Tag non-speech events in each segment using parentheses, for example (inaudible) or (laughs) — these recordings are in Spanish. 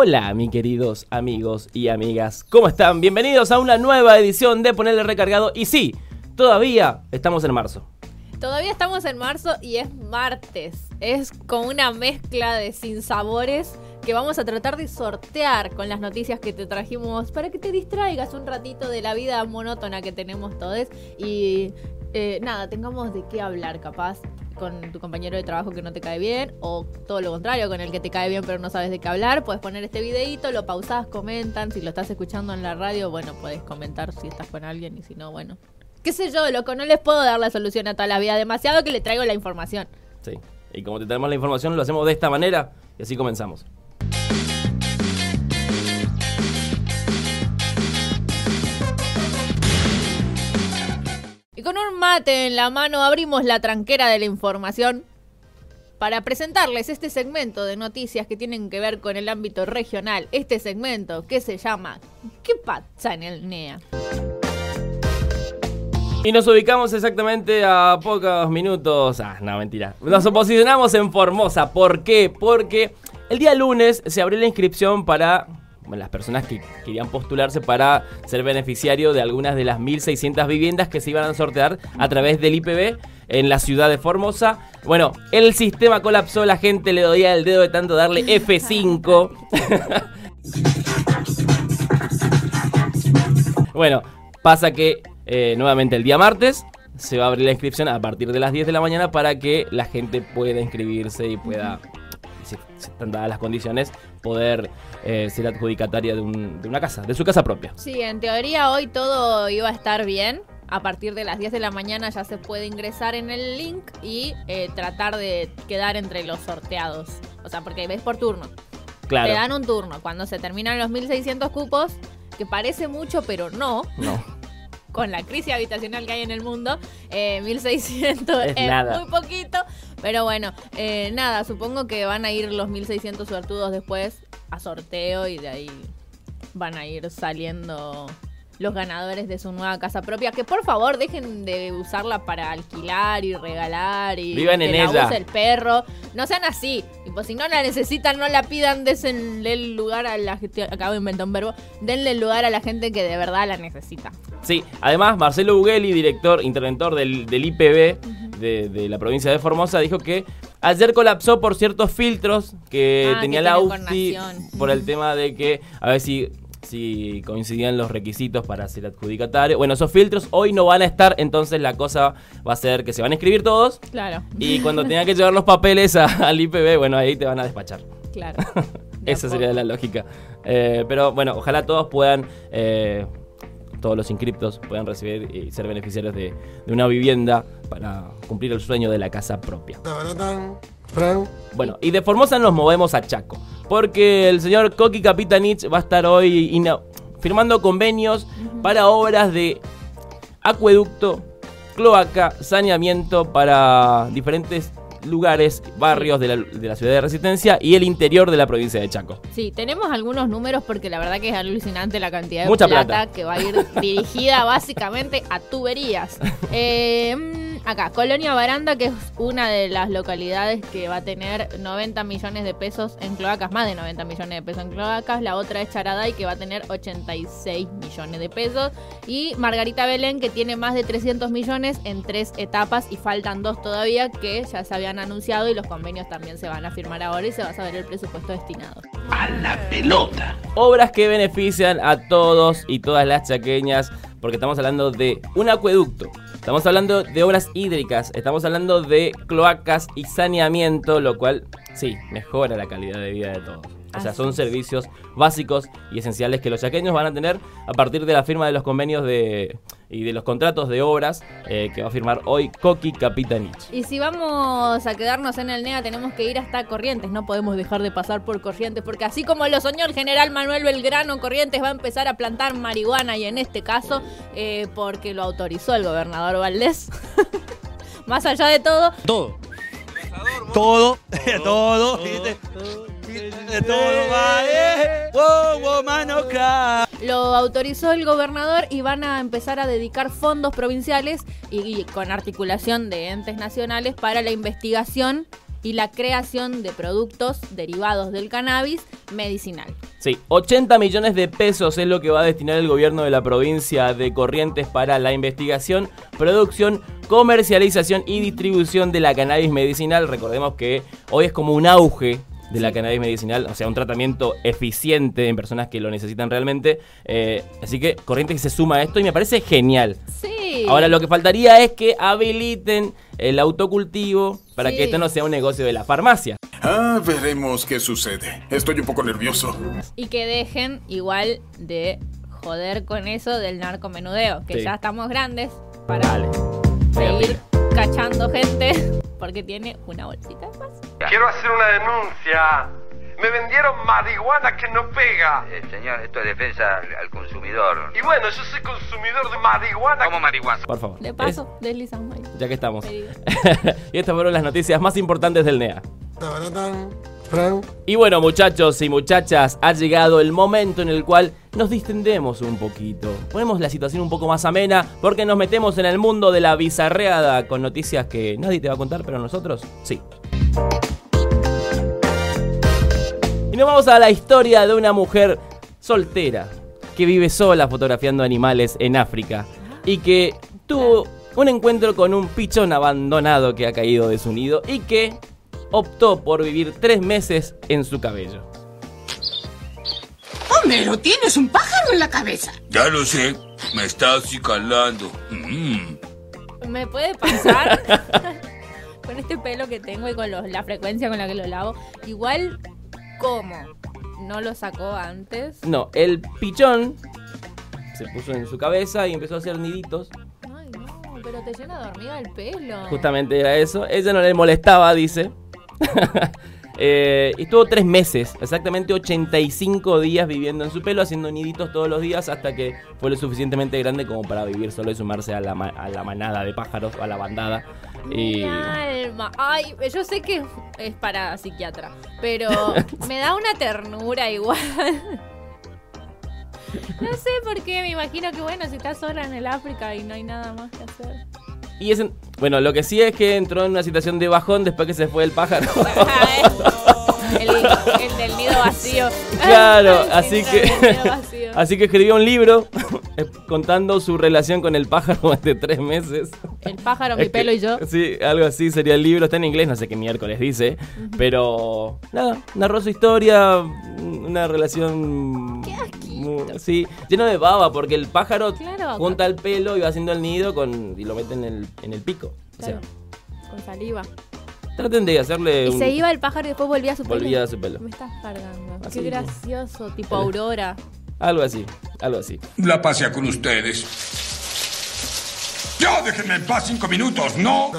Hola, mis queridos amigos y amigas. ¿Cómo están? Bienvenidos a una nueva edición de Ponerle Recargado. Y sí, todavía estamos en marzo. Todavía estamos en marzo y es martes. Es como una mezcla de sinsabores que vamos a tratar de sortear con las noticias que te trajimos para que te distraigas un ratito de la vida monótona que tenemos todos y eh, nada, tengamos de qué hablar capaz con tu compañero de trabajo que no te cae bien o todo lo contrario, con el que te cae bien pero no sabes de qué hablar, puedes poner este videito, lo pausás, comentan, si lo estás escuchando en la radio, bueno, puedes comentar si estás con alguien y si no, bueno. Qué sé yo, loco, no les puedo dar la solución a toda la vida, demasiado que le traigo la información. Sí. Y como te tenemos la información, lo hacemos de esta manera y así comenzamos. Mate en la mano abrimos la tranquera de la información para presentarles este segmento de noticias que tienen que ver con el ámbito regional. Este segmento que se llama ¿Qué pasa en el NEA? Y nos ubicamos exactamente a pocos minutos. Ah, no, mentira. Nos posicionamos en Formosa. ¿Por qué? Porque el día lunes se abrió la inscripción para las personas que querían postularse para ser beneficiario de algunas de las 1.600 viviendas que se iban a sortear a través del IPB en la ciudad de Formosa. Bueno, el sistema colapsó, la gente le doía el dedo de tanto darle F5. (laughs) bueno, pasa que eh, nuevamente el día martes se va a abrir la inscripción a partir de las 10 de la mañana para que la gente pueda inscribirse y pueda si están dadas las condiciones, poder eh, ser adjudicataria de, una casa, de su casa propia. Sí, en teoría hoy todo iba a estar bien. A partir de las 10 de la mañana ya se puede ingresar en el link y eh, tratar de quedar entre los sorteados. O sea, porque ves por turno. Claro. Te dan un turno. Cuando se terminan los 1600 cupos, que parece mucho, pero no. No. (laughs) Con la crisis habitacional que hay en el mundo, 1600 eh, es, muy poquito. Pero bueno, eh, nada, supongo que van a ir los 1600 suertudos después a sorteo y de ahí van a ir saliendo los ganadores de su nueva casa propia. Que por favor dejen de usarla para alquilar y regalar y Vivan que en la ella. use el perro. No sean así. Y pues si no la necesitan, no la pidan, denle el lugar a la gente. Acabo de inventar un verbo. Denle el lugar a la gente que de verdad la necesita. Sí, además Marcelo Bugeli, director, interventor del, del IPB de, de, la provincia de Formosa, dijo que ayer colapsó por ciertos filtros que Ah, tenía que la encarnación. por el (laughs) tema de que a ver si si coincidían los requisitos para ser adjudicatario. Bueno, esos filtros hoy no van a estar, entonces la cosa va a ser que se van a inscribir todos Claro. y (laughs) cuando tengan que llevar los papeles a- al IPB, bueno, ahí te van a despachar. Claro. (laughs) Esa sería la lógica. Eh, pero bueno, ojalá todos puedan, eh, todos los inscriptos puedan recibir y ser beneficiarios de, de una vivienda para cumplir el sueño de la casa propia. Bueno, y de Formosa nos movemos a Chaco, porque el señor Coqui Capitanich va a estar hoy firmando convenios para obras de acueducto, cloaca, saneamiento para diferentes lugares, barrios de la, de la ciudad de Resistencia y el interior de la provincia de Chaco. Sí, tenemos algunos números porque la verdad que es alucinante la cantidad de Mucha plata, plata. que va a ir dirigida (laughs) básicamente a tuberías. (laughs) Eh, acá, Colonia Baranda, que es una de las localidades que va a tener 90 millones de pesos en cloacas, más de 90 millones de pesos en cloacas. La otra es Charaday, que va a tener 86 millones de pesos. Y Margarita Belén, que tiene más de 300 millones en tres etapas y faltan dos todavía que ya se habían anunciado y los convenios también se van a firmar ahora y se va a saber el presupuesto destinado. Obras que benefician a todos y todas las chaqueñas, porque estamos hablando de un acueducto, estamos hablando de obras hídricas, estamos hablando de cloacas y saneamiento, lo cual sí, mejora la calidad de vida de todos. O sea, son servicios básicos y esenciales que los chaqueños van a tener a partir de la firma de los convenios de, y de los contratos de obras eh, que va a firmar hoy Coqui Capitanich. Y si vamos a quedarnos en el NEA, tenemos que ir hasta Corrientes. No podemos dejar de pasar por Corrientes, porque así como lo soñó el general Manuel Belgrano, Corrientes va a empezar a plantar marihuana y en este caso, eh, porque lo autorizó el gobernador Valdés. (laughs) Más allá de todo, Todo. Todo, (laughs) todo, (laughs) ¿viste? De todo va, eh. Wow, wow, mano, ca. lo autorizó el gobernador y van a empezar a dedicar fondos provinciales y, y con articulación de entes nacionales para la investigación y la creación de productos derivados del cannabis medicinal. Sí, 80 millones de pesos es lo que va a destinar el gobierno de la provincia de Corrientes para la investigación, producción, comercialización y distribución de la cannabis medicinal. Recordemos que hoy es como un auge de la cannabis medicinal, o sea, un tratamiento eficiente en personas que lo necesitan realmente. Eh, así que Corrientes se suma a esto y me parece genial. Sí. Ahora lo que faltaría es que habiliten el autocultivo para Sí. que esto no sea un negocio de la farmacia. Ah, veremos qué sucede. Estoy un poco nervioso. Y que dejen igual de joder con eso del narcomenudeo, que Sí. ya estamos grandes para Dale. seguir cachando gente (laughs) porque tiene una bolsita de paz. Quiero hacer una denuncia. Me vendieron marihuana que no pega. Eh, señor, esto es defensa al, al consumidor. Y bueno, yo soy consumidor de marihuana. ¿Cómo marihuana? Por favor. De paso, deslizamos ahí. Es- ya que estamos. (laughs) Y estas fueron las noticias más importantes del NEA. Y bueno, muchachos y muchachas, ha llegado el momento en el cual nos distendemos un poquito. Ponemos la situación un poco más amena porque nos metemos en el mundo de la bizarreada con noticias que nadie te va a contar, pero nosotros sí. Y nos vamos a la historia de una mujer soltera que vive sola fotografiando animales en África y que tuvo un encuentro con un pichón abandonado que ha caído de su nido y que optó por vivir tres meses en su cabello. Homero, tienes un pájaro en la cabeza. Ya lo sé, me está acicalando. Mm. ¿Me puede pasar? (laughs) con este pelo que tengo y con los- la frecuencia con la que lo lavo. Igual, ¿cómo? ¿No lo sacó antes? No, el pichón se puso en su cabeza y empezó a hacer niditos. Ay, no, pero te llena de hormiga el pelo. Justamente era eso. Ella no le molestaba, dice. (laughs) Eh, estuvo tres meses, exactamente 85 días viviendo en su pelo, haciendo niditos todos los días hasta que fue lo suficientemente grande como para vivir solo y sumarse a la, ma- a la manada de pájaros, a la bandada. Y Mi alma. Ay, yo sé que es para psiquiatra, pero (laughs) me da una ternura igual. (laughs) No sé por qué, me imagino que bueno, si estás sola en el África y no hay nada más que hacer. Y es bueno, lo que sí es que entró en una situación de bajón después que se fue el pájaro. (laughs) el, el del nido vacío. (laughs) Claro, (laughs) así que así que escribió un libro contando su relación con el pájaro de tres meses. El pájaro, mi Es que- pelo y yo. Sí, algo así sería el libro. Está en inglés, no sé qué miércoles dice. Pero nada, narró su historia, una relación. Qué Sí, lleno de baba, porque el pájaro Claro. junta el pelo y va haciendo el nido con, y lo mete en el, en el pico. O sea, Claro. Con saliva. traten de hacerle Y un. se iba el pájaro y después volvía a su pelo. Volvía a su pelo. Me estás cargando. Así. Qué gracioso, tipo Aurora. Algo así, algo así. La pasea con ustedes. Ya déjenme en paz cinco minutos, ¿no?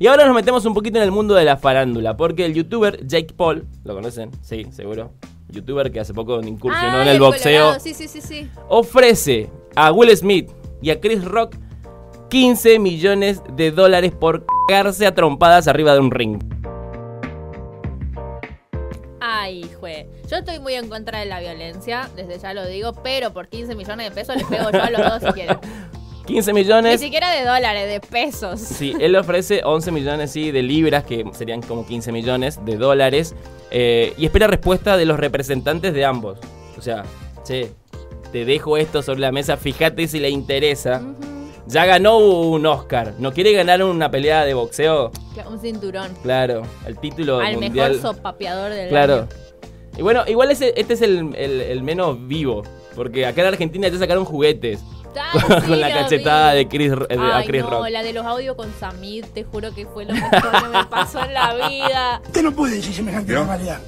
Y ahora nos metemos un poquito en el mundo de la farándula, porque el youtuber Jake Paul, ¿lo conocen? Sí, seguro. Youtuber que hace poco incursionó Ah, en el boxeo. sí, sí, sí. ofrece a Will Smith y a Chris Rock 15 millones de dólares por cagarse a trompadas arriba de un ring. Ay, jue. Yo estoy muy en contra de la violencia, desde ya lo digo, pero por 15 millones de pesos les pego yo a los dos si quieren. (laughs) 15 Ni millones. siquiera de dólares, de pesos. Sí, él ofrece 11 millones sí, de libras, que serían como 15 millones de dólares. eh, y espera respuesta de los representantes de ambos. O sea, che, te dejo esto sobre la mesa, fíjate si le interesa. Ya ganó un Oscar. ¿No quiere ganar una pelea de boxeo? Un cinturón. Claro, el título Al mundial. mejor sopapeador del Claro. año. Y bueno, igual ese, este es el, el- el menos vivo. Porque acá en Argentina ya sacaron juguetes. Con, sí, (laughs) con la cachetada vi. de Chris, eh, de- a Chris no, Rock. la de los audios con Samir, te juro que fue lo mejor que me pasó en la vida. Usted no puede decir semejante barbaridad.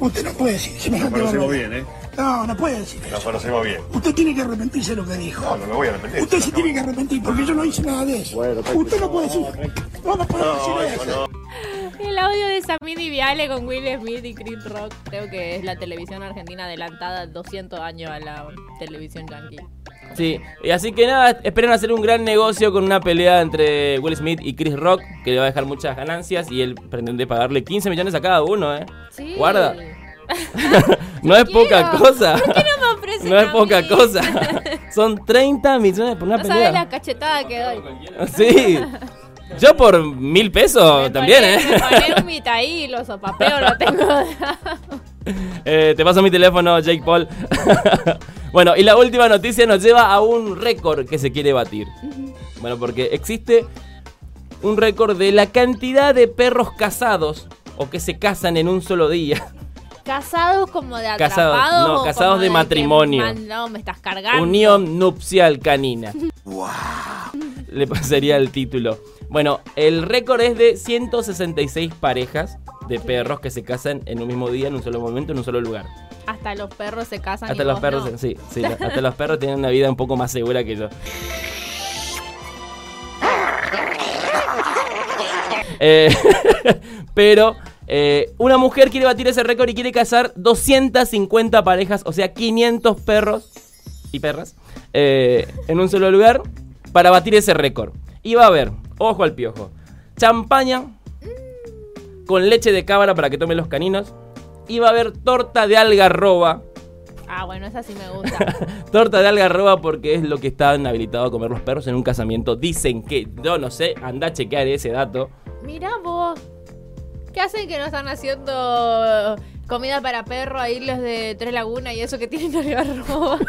Usted no puede decir semejante barbaridad. bien, ¿eh? No, no puede decir eso. No conocemos bien. Usted tiene que arrepentirse de lo que dijo. No, no me voy a arrepentir. Usted se tiene que arrepentir porque yo no hice nada de eso. Usted no puede decir. No, no puede decir eso. El audio de Samir y Viale con Will Smith y Chris Rock. Creo que es la televisión argentina adelantada 200 años a la televisión yankee. Sí, y así que nada, esperan hacer un gran negocio con una pelea entre Will Smith y Chris Rock, que le va a dejar muchas ganancias y él pretende pagarle 15 millones a cada uno, ¿eh? Sí. Guarda. (laughs) (laughs) No es poca cosa. ¿Por qué no No es poca mí? cosa. (laughs) Son 30 millones por una No sabes la pelea. cachetada que doy. Sí. Yo por mil pesos Me también, ¿eh? me un mitaí, lo sopapeo, lo tengo. Eh, te paso mi teléfono, Jake Paul. Bueno, y la última noticia nos lleva a un récord que se quiere batir. Bueno, porque existe un récord de la cantidad de perros casados o que se casan en un solo día. (laughs) ¿Casados como de Casados, atrapados? no, o casados de que, matrimonio. man, no, me estás cargando. Unión nupcial canina. (laughs) Le pasaría el título. Bueno, el récord es de 166 parejas de perros que se casan en un mismo día, en un solo momento, en un solo lugar. Hasta los perros se casan Hasta y los vos perros, no. sí, sí, (laughs) hasta los perros tienen una vida un poco más segura que yo. Eh, (laughs) pero eh, una mujer quiere batir ese récord y quiere casar 250 parejas, o sea, 500 perros y perras eh, en un solo lugar para batir ese récord. Y va a haber, ojo al piojo, champaña con leche de cabra para que tomen los caninos. Va a haber torta de algarroba Ah, bueno, esa sí me gusta. (laughs) Torta de algarroba porque es lo que están habilitados a comer los perros en un casamiento. Dicen que, yo no sé, anda a chequear ese dato. Mirá vos. ¿Qué hacen que no están haciendo comida para perro ahí los de Tres Lagunas y eso que tienen (laughs) algarroba? (laughs)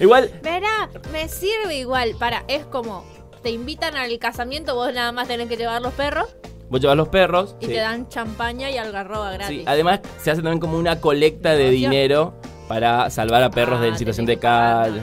Igual, Verá, me sirve igual. Para, es como, te invitan al casamiento, vos nada más tenés que llevar los perros vos llevas los perros. y sí. te dan champaña y algarroba gratis. Sí, además se hace también como una colecta de dinero para salvar a perros Ah, en situación de calle.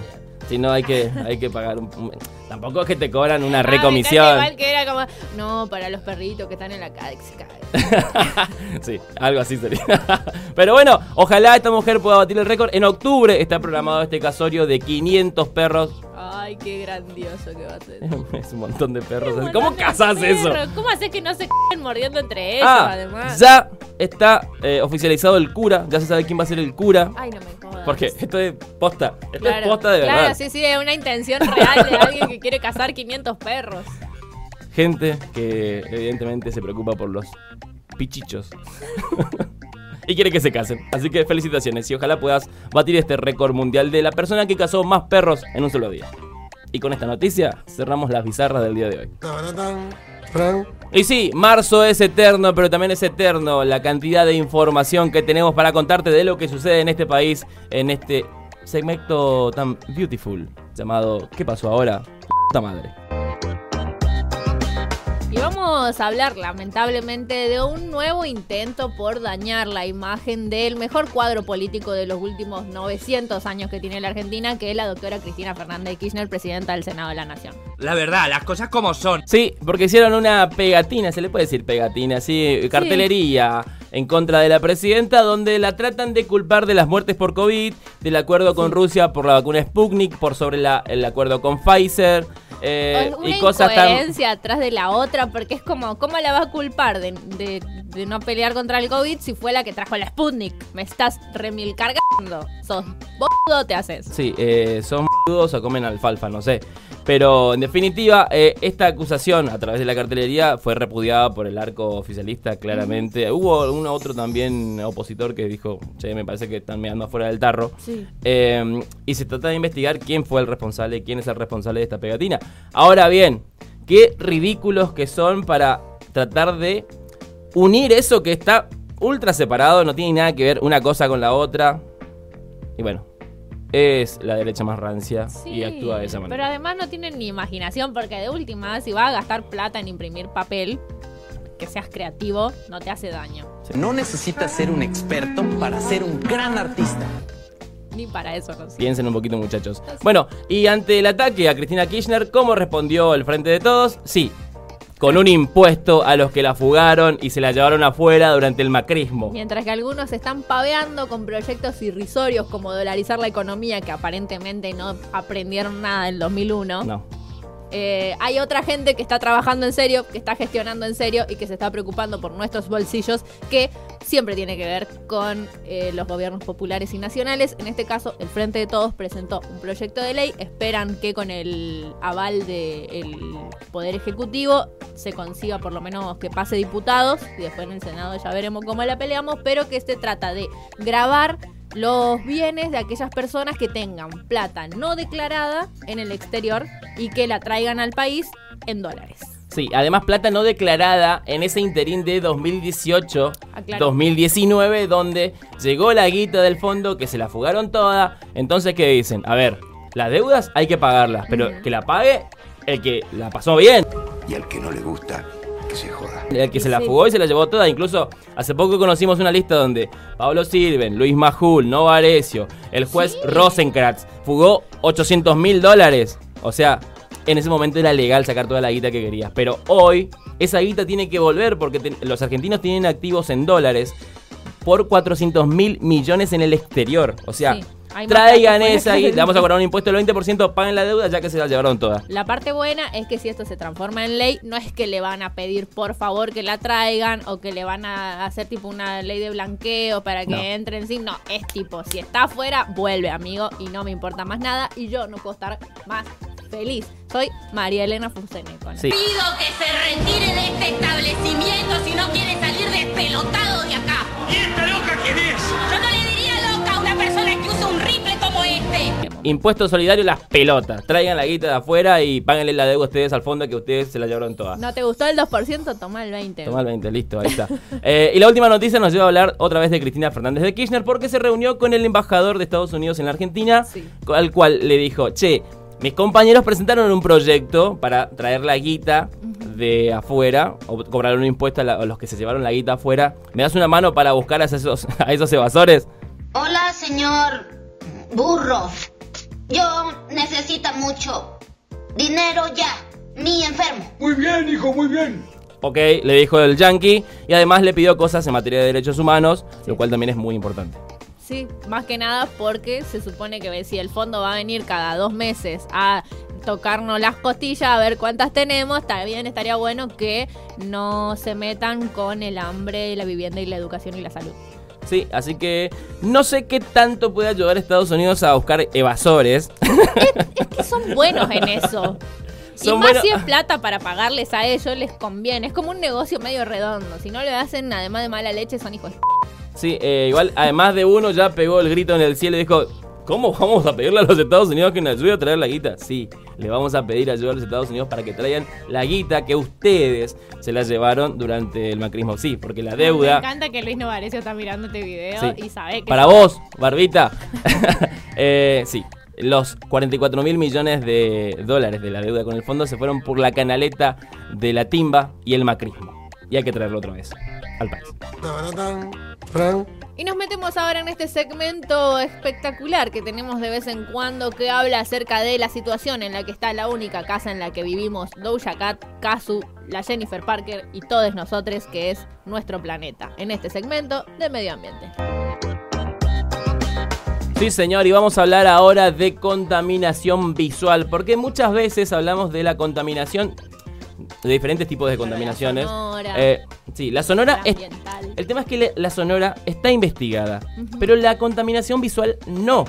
Si no, hay que, hay que pagar un, Tampoco es que te cobran una Ah, recomisión. igual que era como, no, para los perritos que están en la calle. que se caen". (laughs) sí, algo así sería. (laughs) Pero bueno, ojalá esta mujer pueda batir el récord. En octubre está programado este casorio de 500 perros. Ay, qué grandioso que va a ser. (laughs) es un montón de perros. ¿Cómo montón de casas eso? perros. ¿Cómo haces que no se c***en mordiendo entre ellos, Ah, además? ya está eh, oficializado el cura. Ya se sabe quién va a ser el cura. Ay, no me jodas. Porque esto es posta. Esto es Claro, posta de claro, verdad. sí, sí, es una intención real de alguien que quiere cazar 500 perros. Gente que evidentemente se preocupa por los pichichos. (laughs) y quiere que se casen. Así que felicitaciones y ojalá puedas batir este récord mundial de la persona que cazó más perros en un solo día. Y con esta noticia cerramos las bizarras del día de hoy. Y sí, marzo es eterno, pero también es eterno la cantidad de información que tenemos para contarte de lo que sucede en este país, en este segmento tan beautiful llamado ¿Qué pasó ahora? Puta madre. Vamos a hablar lamentablemente de un nuevo intento por dañar la imagen del mejor cuadro político de los últimos 900 años que tiene la Argentina, que es la doctora Cristina Fernández de Kirchner, presidenta del Senado de la Nación. La verdad, las cosas como son. Sí, porque hicieron una pegatina, se le puede decir pegatina, sí, cartelería en contra de la presidenta, donde la tratan de culpar de las muertes por COVID, del acuerdo con Rusia por la vacuna Sputnik, por sobre la- el acuerdo con Pfizer. Eh, una y cosas tan incoherencia atrás de la otra, porque es como, ¿cómo la va a culpar de, de- de no pelear contra el COVID si fue la que trajo la Sputnik? Me estás remil cargando. Sos boludo, te haces. Sí, eh, son boludos o comen alfalfa, no sé. Pero en definitiva, eh, esta acusación a través de la cartelería fue repudiada por el arco oficialista, claramente. Hubo uno otro también opositor que dijo, che, me parece que están mirando afuera del tarro. Sí. Eh, y se trata de investigar quién fue el responsable, quién es el responsable de esta pegatina. Ahora bien, qué ridículos que son para tratar de unir eso que está ultra separado, no tiene nada que ver una cosa con la otra. Y bueno, es la derecha más rancia y actúa de esa manera. Pero además no tienen ni imaginación, porque de última, si vas a gastar plata en imprimir papel, que seas creativo, no te hace daño. No necesitas ser un experto para ser un gran artista. Ni para eso no. Piensen un poquito, muchachos. Bueno, y ante el ataque a Cristina Kirchner, ¿cómo respondió el Frente de Todos? Sí, con un impuesto a los que la fugaron y se la llevaron afuera durante el macrismo. Mientras que algunos están paveando con proyectos irrisorios como dolarizar la economía, que aparentemente no aprendieron nada en 2001. No. Eh, hay otra gente que está trabajando en serio, que está gestionando en serio y que se está preocupando por nuestros bolsillos, que siempre tiene que ver con eh, los gobiernos populares y nacionales. En este caso, el Frente de Todos presentó un proyecto de ley. Esperan que con el aval del Poder Ejecutivo se consiga por lo menos que pase diputados y después en el Senado ya veremos cómo la peleamos, pero que se trata de grabar los bienes de aquellas personas que tengan plata no declarada en el exterior y que la traigan al país en dólares. Sí, además plata no declarada en ese interín de 2018-2019, donde llegó la guita del fondo, que se la fugaron toda. Entonces, ¿qué dicen? A ver, las deudas hay que pagarlas, pero que la pague el que la pasó bien. Y al que no le gusta, que se joda. El que se la fugó y se la llevó toda. Incluso hace poco conocimos una lista donde Pablo Silven, Luis Majul, Nova Arecio, el juez Rosenkratz fugó 800 mil dólares. O sea, en ese momento era legal sacar toda la guita que querías. Pero hoy esa guita tiene que volver porque te- los argentinos tienen activos en dólares por 400 mil millones en el exterior. O sea, Sí, hay más traigan esa y le vamos a cobrar un (laughs) impuesto del 20%, paguen la deuda ya que se la llevaron toda. La parte buena es que si esto se transforma en ley, no es que le van a pedir por favor que la traigan o que le van a hacer tipo una ley de blanqueo para que No. entre en sí. No, es tipo, si está afuera, vuelve, amigo, y no me importa más nada y yo no puedo estar más feliz. Soy María Elena Fuseneco. Sí. Pido que se retire de este establecimiento si no quiere salir Impuesto solidario las pelotas. Traigan la guita de afuera y páguenle la deuda a ustedes al fondo que ustedes se la llevaron toda. ¿No te gustó el 2%? Toma el 20%. Toma el 20, listo, ahí está. (laughs) Eh, y la última noticia nos lleva a hablar otra vez de Cristina Fernández de Kirchner porque se reunió con el embajador de Estados Unidos en la Argentina, Sí. al cual le dijo, che, mis compañeros presentaron un proyecto para traer la guita de afuera o cobrar un impuesto a, la- a los que se llevaron la guita afuera. ¿Me das una mano para buscar a esos, (laughs) a esos evasores? Hola, señor burro. Yo necesito mucho dinero ya. Mi enfermo. Muy bien, hijo, muy bien. Ok, le dijo el yankee y además le pidió cosas en materia de derechos humanos, lo cual también es muy importante. Sí, más que nada porque se supone que si el fondo va a venir cada dos meses a tocarnos las costillas a ver cuántas tenemos, también estaría bueno que no se metan con el hambre, la vivienda y la educación y la salud. Sí, así que no sé qué tanto puede ayudar a Estados Unidos a buscar evasores. Es que son buenos en eso. (laughs) y Son más buenos- si es (laughs) plata para pagarles a ellos, les conviene. Es como un negocio medio redondo. Si no le hacen, además de mala leche, son hijos de... Sí, eh, igual, además de uno ya pegó el grito en el cielo y dijo, ¿cómo vamos a pedirle a los Estados Unidos que nos ayude a traer la guita? Sí, le vamos a pedir ayuda a los Estados Unidos para que traigan la guita que ustedes se la llevaron durante el macrismo. Sí, porque la Me deuda... encanta que Luis Novarecio está mirando este video Sí. y sabe que... Para vos, Barbita. (laughs) Eh, sí, los 44 mil millones de dólares de la deuda con el fondo se fueron por la canaleta de la timba y el macrismo. Y hay que traerlo otra vez al país. Y nos metemos ahora en este segmento espectacular que tenemos de vez en cuando que habla acerca de la situación en la que está la única casa en la que vivimos Doja Cat, Kazu, la Jennifer Parker y todos nosotros que es nuestro planeta. En este segmento de medio ambiente. Sí, señor, y vamos a hablar ahora de contaminación visual, porque muchas veces hablamos de la contaminación, de diferentes tipos de contaminaciones. sonora, Eh, sí, la sonora la es... El tema es que la sonora está investigada, pero la contaminación visual no.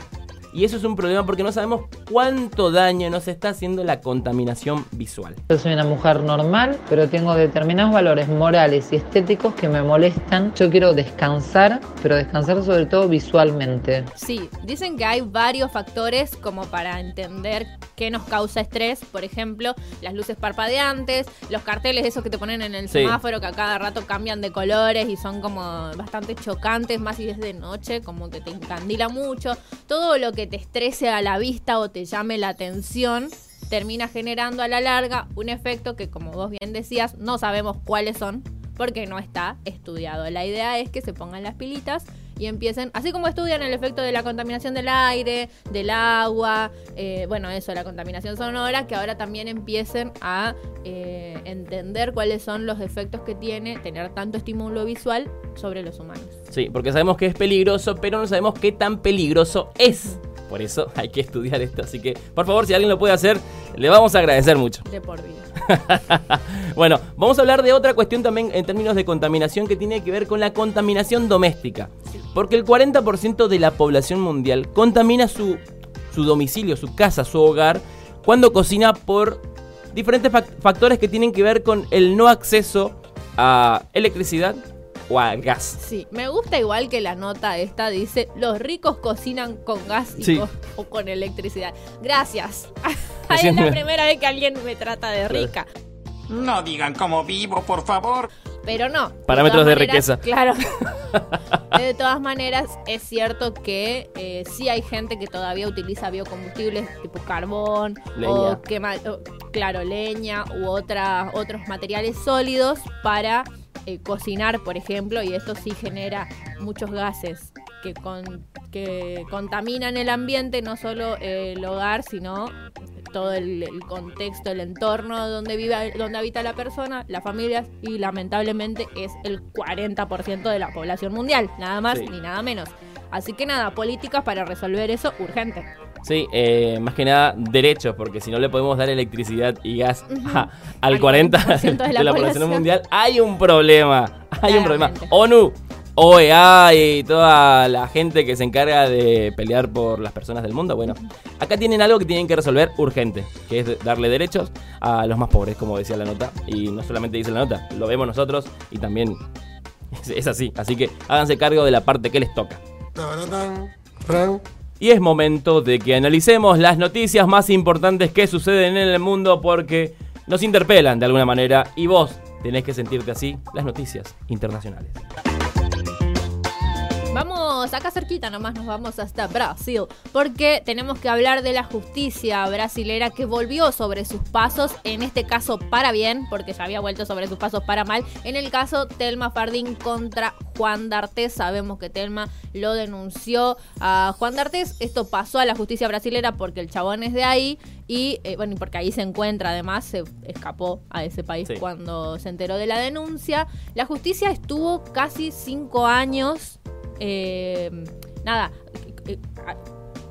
Y eso es un problema porque no sabemos cuánto daño nos está haciendo la contaminación visual. Yo soy una mujer normal, pero tengo determinados valores morales y estéticos que me molestan. Yo quiero descansar, pero descansar sobre todo visualmente. Sí, dicen que hay varios factores como para entender qué nos causa estrés. Por ejemplo, las luces parpadeantes, los carteles esos que te ponen en el Sí. semáforo que a cada rato cambian de colores y son como bastante chocantes, más si es de noche, como que te encandila mucho. Todo lo que te estrese a la vista o te llame la atención termina generando a la larga un efecto que, como vos bien decías, no sabemos cuáles son porque no está estudiado. La idea es que se pongan las pilitas y empiecen, así como estudian el efecto de la contaminación del aire, del agua, eh, bueno, eso, la contaminación sonora, que ahora también empiecen a eh, entender cuáles son los efectos que tiene tener tanto estímulo visual sobre los humanos. Sí, porque sabemos que es peligroso, pero no sabemos qué tan peligroso es. Por eso (laughs) hay que estudiar esto. Así que, por favor, si alguien lo puede hacer, le vamos a agradecer mucho. De por vida. (laughs) bueno, vamos a hablar de otra cuestión también en términos de contaminación que tiene que ver con la contaminación doméstica. Porque el 40% de la población mundial contamina su, su domicilio, su casa, su hogar, cuando cocina por diferentes fac- factores que tienen que ver con el no acceso a electricidad, o a gas. Sí, me gusta igual que la nota esta dice, los ricos cocinan con gas y Sí. con- o con electricidad. Gracias. (laughs) Es la primera vez que alguien me trata de rica. No digan cómo vivo, por favor. Pero no. Parámetros de maneras, riqueza. Claro. (laughs) de todas maneras, es cierto que eh, sí hay gente que todavía utiliza biocombustibles tipo carbón Leña. o quema, o, claro, leña u otra, otros materiales sólidos para eh, cocinar, por ejemplo, y esto sí genera muchos gases que, con, que contaminan el ambiente, no solo el hogar, sino todo el, el contexto, el entorno donde vive, donde habita la persona, las familias y lamentablemente es el 40% de la población mundial, nada más Sí. ni nada menos. Así que nada, políticas para resolver eso urgente. Sí, eh, más que nada derechos, porque si no le podemos dar electricidad y gas a- al Al 40% 40% de de la, la población población. mundial, hay un problema. Hay un problema. ONU, OEA y toda la gente que se encarga de pelear por las personas del mundo, bueno, acá tienen algo que tienen que resolver urgente, que es darle derechos a los más pobres, como decía la nota. Y no solamente dice la nota, lo vemos nosotros y también (laughs) es, es así. Así que háganse cargo de la parte que les toca. Y es momento de que analicemos las noticias más importantes que suceden en el mundo porque nos interpelan de alguna manera y vos tenés que sentirte así, las noticias internacionales. Vamos acá cerquita nomás, nos vamos hasta Brasil, porque tenemos que hablar de la justicia brasilera que volvió sobre sus pasos, en este caso para bien, porque ya había vuelto sobre sus pasos para mal. En el caso Telma Fardín contra Juan D'Artés, sabemos que Telma lo denunció a Juan D'Artés, esto pasó a la justicia brasilera porque el chabón es de ahí y eh, bueno, porque ahí se encuentra además, se escapó a ese país Sí. cuando se enteró de la denuncia. La justicia estuvo casi cinco años eh, nada, eh,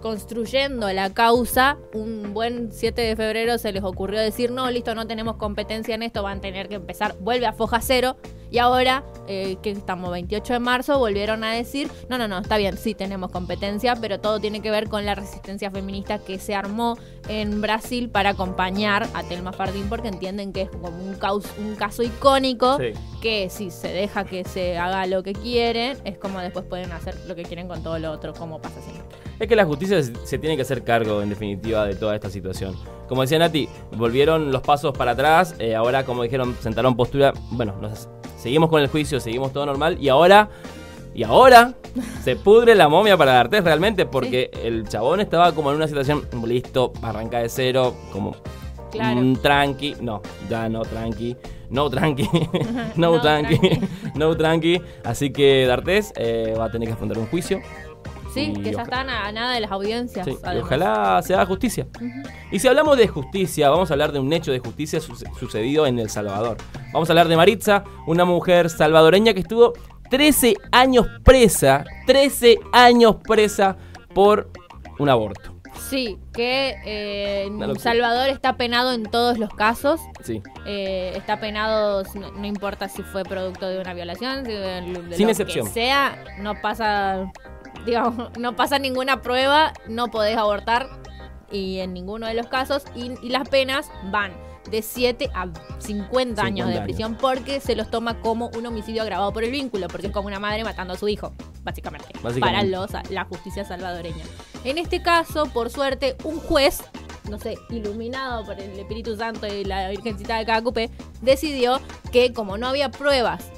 construyendo la causa, un buen 7 de febrero se les ocurrió decir, no, listo, no tenemos competencia en esto, van a tener que empezar, vuelve a foja cero, y ahora, eh, que estamos 28 de marzo, volvieron a decir, no, no, no, está bien, sí tenemos competencia, pero todo tiene que ver con la resistencia feminista que se armó en Brasil para acompañar a Telma Fardín, porque entienden que es como un, caus- un caso icónico Sí. que si se deja que se haga lo que quieren, es como después pueden hacer lo que quieren con todo lo otro, como pasa siempre. Es que la justicia se se tiene que hacer cargo, en definitiva, de toda esta situación. Como decía Nati, volvieron los pasos para atrás, eh, ahora, como dijeron, sentaron postura. Bueno, nos- seguimos con el juicio, seguimos todo normal, y ahora. Y ahora se pudre la momia para D'Artés realmente, porque el chabón estaba como en una situación, listo, arranca de cero, como Claro. tranqui. No, ya no tranqui. No tranqui. (laughs) (laughs) no, No tranqui. tranqui. (laughs) no tranqui. Así que D'Artés eh, va a tener que afrontar un juicio. Sí, que ya están a, nada de las audiencias. Sí, y ojalá se haga justicia. Y si hablamos de justicia, vamos a hablar de un hecho de justicia suce- sucedido en El Salvador. Vamos a hablar de Maritza, una mujer salvadoreña que estuvo 13 años presa, 13 años presa por un aborto. Sí, que eh. Salvador está penado en todos los casos. Sí. Eh, está penado, no, no importa si fue producto de una violación, de Sin lo excepción. que sea, no pasa, digamos, no pasa ninguna prueba, no podés abortar y en ninguno de los casos y, y las penas van de 7 a 50 años 50 de años. prisión porque se los toma como un homicidio agravado por el vínculo, porque es como una madre matando a su hijo, básicamente, Básicamente. para los, la justicia salvadoreña. En este caso, por suerte, un juez no sé, iluminado por el Espíritu Santo y la Virgencita de Cacupe, decidió que como no había pruebas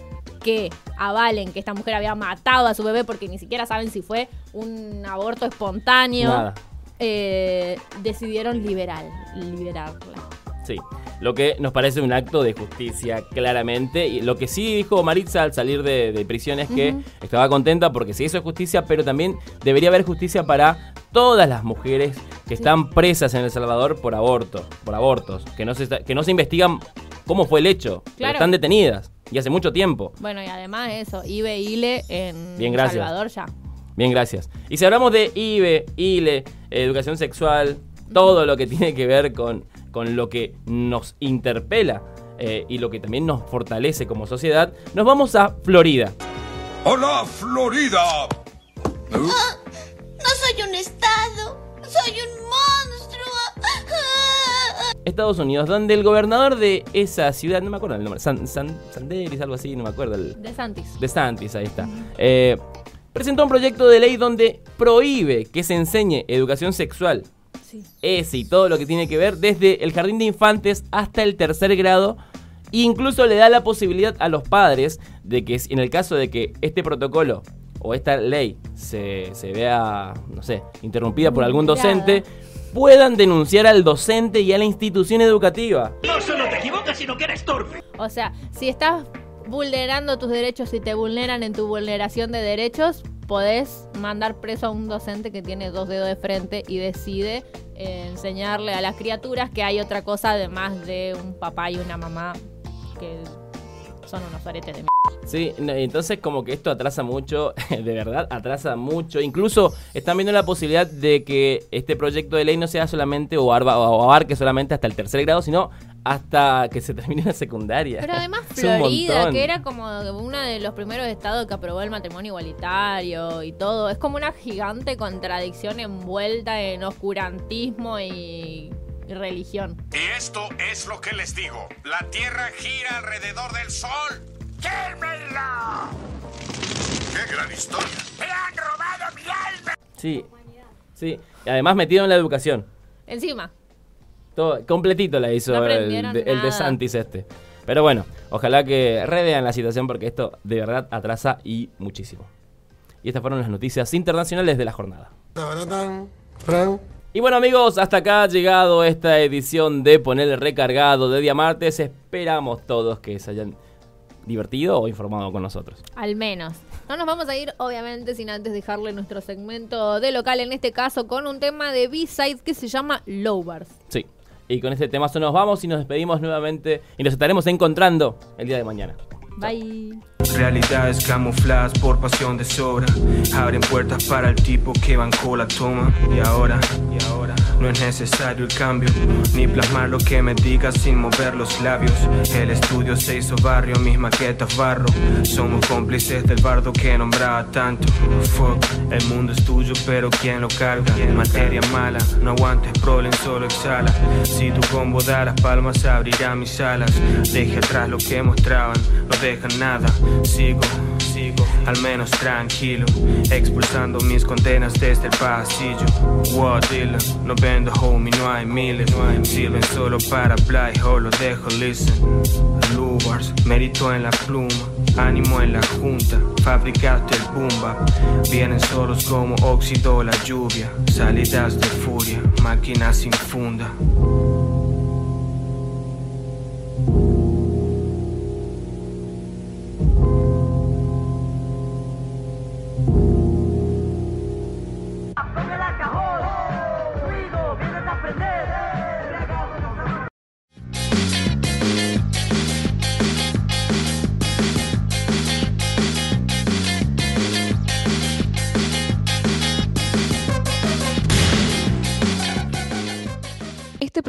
que avalen que esta mujer había matado a su bebé porque ni siquiera saben si fue un aborto espontáneo, eh, decidieron liberar, liberarla. Sí, lo que nos parece un acto de justicia, claramente. Y lo que sí dijo Maritza al salir de, de prisión es que estaba contenta porque se hizo justicia, pero también debería haber justicia para todas las mujeres que están presas en El Salvador por aborto, por abortos, que no se, que no se investigan cómo fue el hecho, pero están detenidas y hace mucho tiempo. Bueno, y además eso, Ibe Ile en Bien, gracias. Salvador ya. Bien, gracias. Y si hablamos de IBE, ILE, educación sexual, todo lo que tiene que ver con, con lo que nos interpela eh, y lo que también nos fortalece como sociedad, nos vamos a Florida. ¡Hola, Florida! No soy un estado, soy un monstruo. Estados Unidos, donde el gobernador de esa ciudad, no me acuerdo el nombre, San, San, Sanderis, algo así, no me acuerdo. El, De Santis. de Santis, ahí está. Eh, presentó un proyecto de ley donde prohíbe que se enseñe educación sexual, Sí. ese y todo lo que tiene que ver, desde el jardín de infantes hasta el tercer grado. E incluso le da la posibilidad a los padres de que, en el caso de que este protocolo o esta ley se, se vea, no sé, interrumpida por algún docente, puedan denunciar al docente y a la institución educativa. No solo te equivocas, sino que eres torpe. O sea, si estás vulnerando tus derechos y te vulneran en tu vulneración de derechos, podés mandar preso a un docente que tiene dos dedos de frente y decide eh, enseñarle a las criaturas que hay otra cosa además de un papá y una mamá que son unos aretes de mierda. Sí, entonces como que esto atrasa mucho, (laughs) de verdad, atrasa mucho. Incluso están viendo la posibilidad de que este proyecto de ley no sea solamente o, arba- o abarque solamente hasta el tercer grado, sino hasta que se (laughs) termine la secundaria. Pero además (laughs) Florida, que era como uno de los primeros estados que aprobó el matrimonio igualitario y todo, es como una gigante contradicción envuelta en oscurantismo y y religión. Y esto es lo que les digo. La Tierra gira alrededor del Sol. ¡Quémelo! ¡Qué gran historia! ¡Me han robado mi alma! Sí, sí. Y además metido en la educación. Encima, Todo, completito la hizo No el, de- el de. Santis este. Pero bueno, ojalá que revean la situación porque esto de verdad atrasa y muchísimo. Y estas fueron las noticias internacionales de la jornada. Y bueno amigos, hasta acá ha llegado esta edición de Poner el Recargado de Día Martes. Esperamos todos que se hayan divertido o informado con nosotros. al menos. No nos vamos a ir, obviamente, sin antes dejarle nuestro segmento de local, en este caso con un tema de B-Side que se llama Lowbars. Sí. Y con este temazo nos vamos y nos despedimos nuevamente y nos estaremos encontrando el día de mañana. Bye. Realidades camufladas por pasión de sobra. Abren puertas para el tipo que bancó la toma. Y ahora, y ahora No es necesario el cambio Ni plasmar lo que me digas sin mover los labios. El estudio se hizo barrio, mis maquetas barro. Somos cómplices del bardo que nombraba tanto. Fuck, el mundo es tuyo pero ¿quién lo carga? Materia mala, no aguantes problem, solo exhala. Si tu combo da las palmas abrirá mis alas. Deje atrás lo que mostraban, no dejan nada. Sigo, sigo, al menos tranquilo Expulsando mis condenas desde el pasillo. What dealer, no vendo homie, no hay miles Sirven solo para play, o lo dejo listen. Lubars, mérito en la pluma Ánimo en la junta, fabricaste el bumba Vienen solos como óxido la lluvia Salidas de furia, máquina sin funda